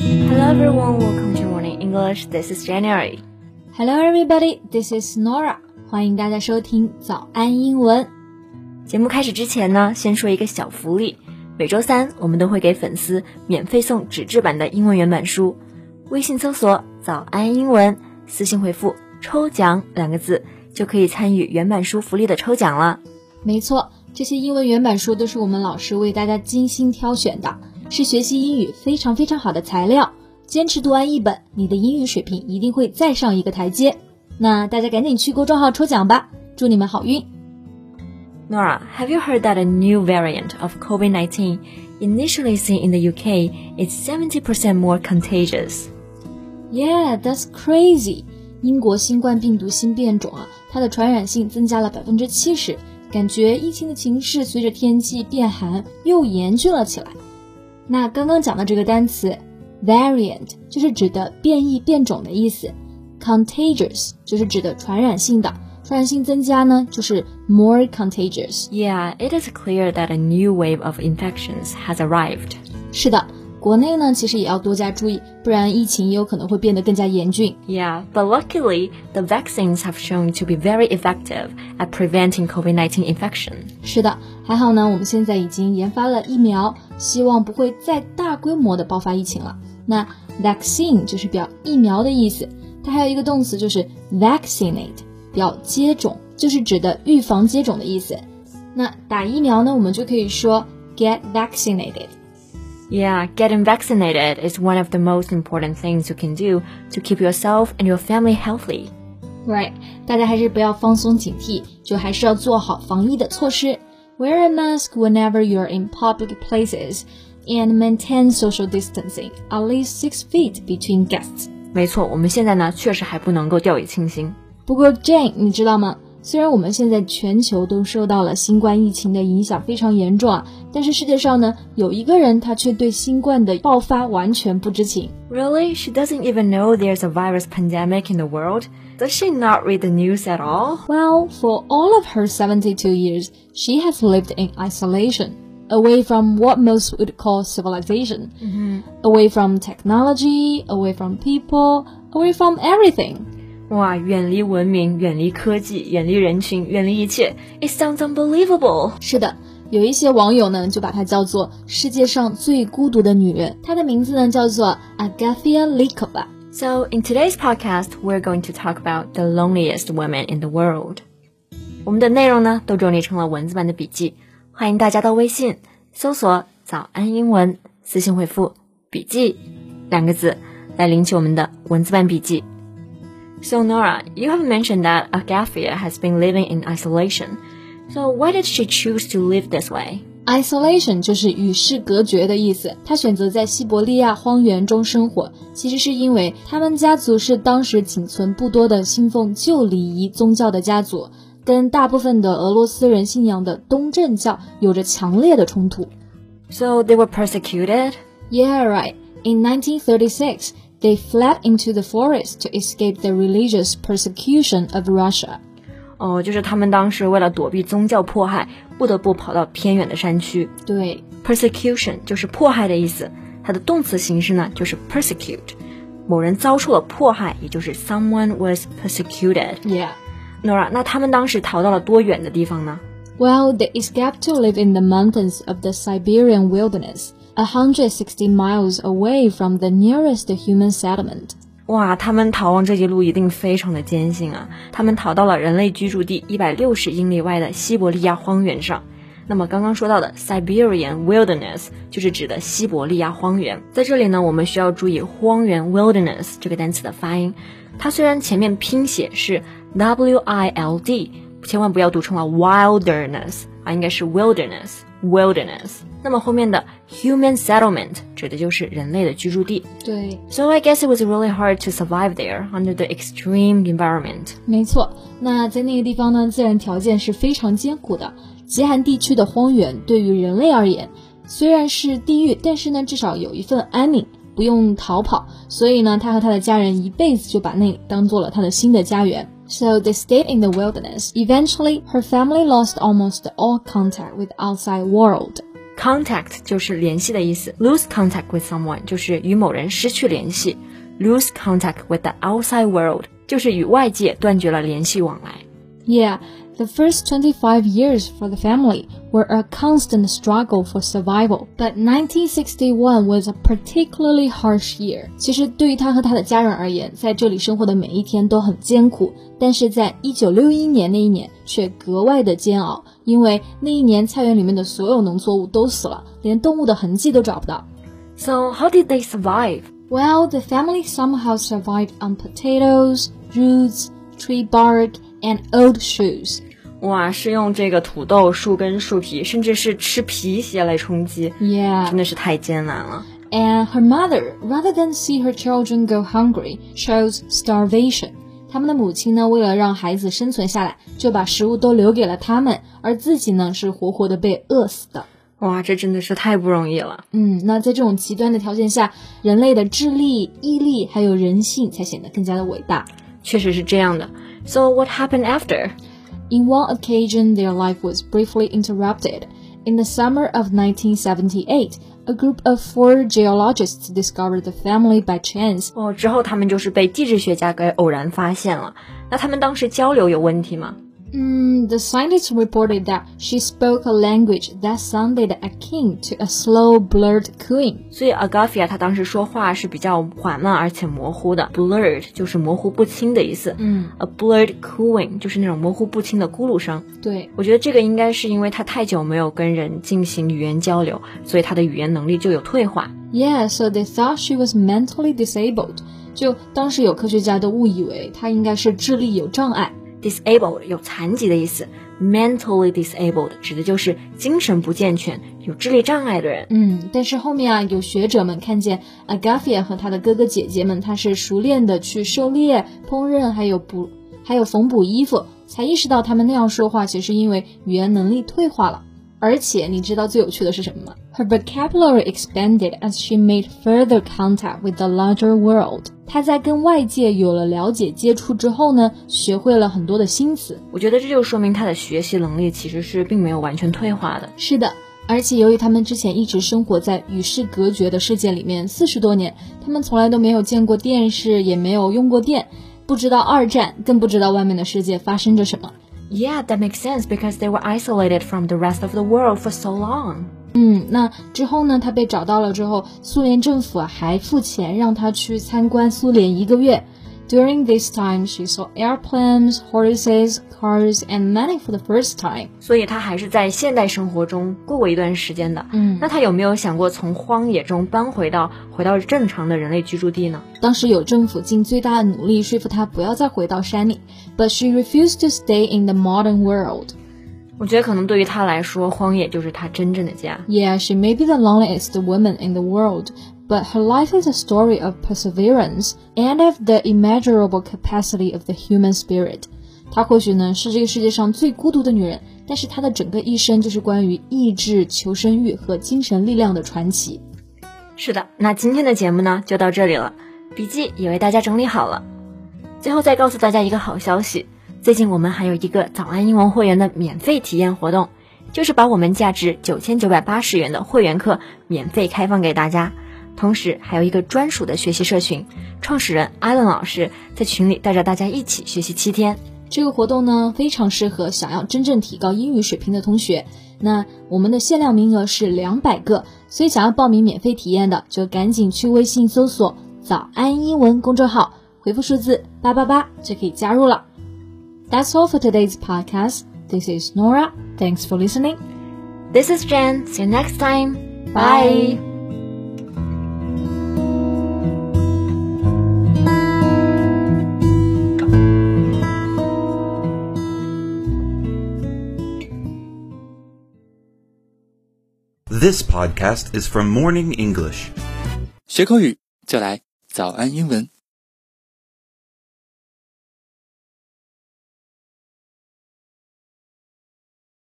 Hello everyone, welcome to Morning English. This is January. Hello everybody, this is Nora. 欢迎大家收听早安英文。节目开始之前呢，先说一个小福利。每周三我们都会给粉丝免费送纸质版的英文原版书。微信搜索“早安英文”，私信回复“抽奖”两个字，就可以参与原版书福利的抽奖了。没错，这些英文原版书都是我们老师为大家精心挑选的。是学习英语非常非常好的材料，坚持读完一本，你的英语水平一定会再上一个台阶。那大家赶紧去公众号抽奖吧，祝你们好运。Nora, have you heard that a new variant of COVID-19 initially seen in the UK is 70% more contagious? Yeah, that's crazy. 英国新冠病毒新变种啊，它的传染性增加了百分之七十，感觉疫情的情势随着天气变寒又严峻了起来。那刚刚讲的这个单词 variant 就是指的变异变种的意思，contagious 就是指的传染性的，传染性增加呢就是 more contagious。Yeah, it is clear that a new wave of infections has arrived. 是的。国内呢，其实也要多加注意，不然疫情也有可能会变得更加严峻。Yeah, but luckily the vaccines have shown to be very effective at preventing COVID-19 infection. 是的，还好呢，我们现在已经研发了疫苗，希望不会再大规模的爆发疫情了。那 vaccine 就是表疫苗的意思，它还有一个动词就是 vaccinate，表接种，就是指的预防接种的意思。那打疫苗呢，我们就可以说 get vaccinated。Yeah, getting vaccinated is one of the most important things you can do to keep yourself and your family healthy. Right，大家还是不要放松警惕，就还是要做好防疫的措施。Wear a mask whenever you're in public places and maintain social distancing at least six feet between guests. 没错，我们现在呢确实还不能够掉以轻心。不过 Jane，你知道吗？虽然我们现在全球都受到了新冠疫情的影响非常严重啊， 但是世界上呢有一个人他却对新冠的爆发完全不知情。Really? She doesn't even know there's a virus pandemic in the world? Does she not read the news at all? Well, for all of her 72 years, she has lived in isolation, away from what most would call civilization, mm -hmm. away from technology, away from people, away from everything. 哇，远离文明，远离科技，远离人群，远离一切，It sounds unbelievable。是的， 有一些网友呢就把她叫做世界上最孤独的女人。她的名字呢叫做 Agathia Likova。So in today's podcast, we're going to talk about the loneliest women in the world。我们的内容呢都整理成了文字版的笔记，欢迎大家到微信搜索“早安英文”，私信回复“笔记”两个字来领取我们的文字版笔记。So Nora, you have mentioned that Agathia has been living in isolation. So why did she choose to live this way? Isolation 就是与世隔绝的意思。她选择在西伯利亚荒原中生活，其实是因为他们家族是当时仅存不多的信奉旧礼仪宗教的家族，跟大部分的俄罗斯人信仰的东正教有着强烈的冲突。So they were persecuted? Yeah, right. In 1936, they fled into the forest to escape the religious persecution of Russia. 哦，就是他们当时为了躲避宗教迫害，不得不跑到偏远的山区。对，persecution 就是迫害的意思，它的动词形式呢就是 persecute。某人遭受了迫害，也就是 someone was persecuted。Yeah。Nora，那他们当时逃到了多远的地方呢？Well, they escaped to live in the mountains of the Siberian wilderness. 160 miles away from the nearest human settlement. 哇，他们逃亡这一路一定非常的艰辛啊！他们逃到了人类居住地一百六十英里外的西伯利亚荒原上。那么刚刚说到的 Siberian wilderness 就是指的西伯利亚荒原。在这里呢，我们需要注意荒原 wilderness 这个单词的发音。它虽然前面拼写是 W I L D，千万不要读成了 wilderness 啊，应该是 wilderness。wilderness。那么后面的 human settlement 指的就是人类的居住地。对，So I guess it was really hard to survive there under the extreme environment。没错，那在那个地方呢，自然条件是非常艰苦的。极寒地区的荒原对于人类而言，虽然是地狱，但是呢，至少有一份安宁，不用逃跑。所以呢，他和他的家人一辈子就把那当做了他的新的家园。So they stayed in the wilderness. Eventually, her family lost almost all contact with outside world. Contact 就是联系的意思，lose contact with someone 就是与某人失去联系，lose contact with the outside world 就是与外界断绝了联系往来。Yeah. The first 25 years for the family were a constant struggle for survival, but 1961 was a particularly harsh year. 其实对于他和他的家人而言，在这里生活的每一天都很艰苦，但是在1961年那一年却格外的煎熬，因为那一年菜园里面的所有农作物都死了，连动物的痕迹都找不到。So how did they survive? Well, the family somehow survived on potatoes, roots, tree bark, and old shoes. 哇，是用这个土豆、树根、树皮，甚至是吃皮鞋来充饥。Yeah，真的是太艰难了。And her mother, rather than see her children go hungry, chose starvation. 他们的母亲呢，为了让孩子生存下来，就把食物都留给了他们，而自己呢，是活活的被饿死的。哇，这真的是太不容易了。嗯，那在这种极端的条件下，人类的智力、毅力还有人性才显得更加的伟大。确实是这样的。So what happened after? In one occasion, their life was briefly interrupted. In the summer of 1978, a group of four geologists discovered the family by chance. 哦，之后他们就是被地质学家给偶然发现了。那他们当时交流有问题吗 ？Mm, the scientists reported that she spoke a language that sounded akin to a slow, blurred cooing. 所以 Agafia 她当时说话是比较缓慢而且模糊的，blurred 就是模糊不清的意思。嗯，a blurred cooing 就是那种模糊不清的咕噜声。对，我觉得这个应该是因为她太久没有跟人进行语言交流，所以她的语言能力就有退化。Yeah, so they thought she was mentally disabled. 就当时有科学家都误以为她应该是智力有障碍。Disabled 有残疾的意思，mentally disabled 指的就是精神不健全、有智力障碍的人。嗯，但是后面啊，有学者们看见 Agafia 和她的哥哥姐姐们，他是熟练的去狩猎、烹饪，还有补，还有缝补衣服，才意识到他们那样说话，其实因为语言能力退化了。而且你知道最有趣的是什么吗？Her vocabulary expanded as she made further contact with the larger world。她在跟外界有了了解接触之后呢，学会了很多的新词。我觉得这就说明她的学习能力其实是并没有完全退化的。是的，而且由于他们之前一直生活在与世隔绝的世界里面四十多年，他们从来都没有见过电视，也没有用过电，不知道二战，更不知道外面的世界发生着什么。Yeah, that makes sense because they were isolated from the rest of the world for so long. 嗯，那之后呢？他被找到了之后，苏联政府还付钱让他去参观苏联一个月。During this time, she saw airplanes, horses, cars, and money for the first time. 所以她还是在现代生活中过过一段时间的。嗯，那她有没有想过从荒野中搬回到回到正常的人类居住地呢？当时有政府尽最大的努力说服她不要再回到山里，but she refused to stay in the modern world. 我觉得可能对于她来说，荒野就是她真正的家。Yeah, she may be the loneliest woman in the world, but her life is a story of perseverance and of the immeasurable capacity of the human spirit. 她或许呢是这个世界上最孤独的女人，但是她的整个一生就是关于意志、求生欲和精神力量的传奇。是的，那今天的节目呢就到这里了，笔记也为大家整理好了。最后再告诉大家一个好消息，最近我们还有一个早安英文会员的免费体验活动，就是把我们价值九千九百八十元的会员课免费开放给大家。同时还有一个专属的学习社群，创始人艾伦老师在群里带着大家一起学习七天。这个活动呢，非常适合想要真正提高英语水平的同学。那我们的限量名额是两百个，所以想要报名免费体验的，就赶紧去微信搜索“早安英文”公众号，回复数字八八八就可以加入了。That's all for today's podcast. This is Nora. Thanks for listening. This is Jen. See you next time. Bye. This podcast is from Morning English. 学口语就来早安英文。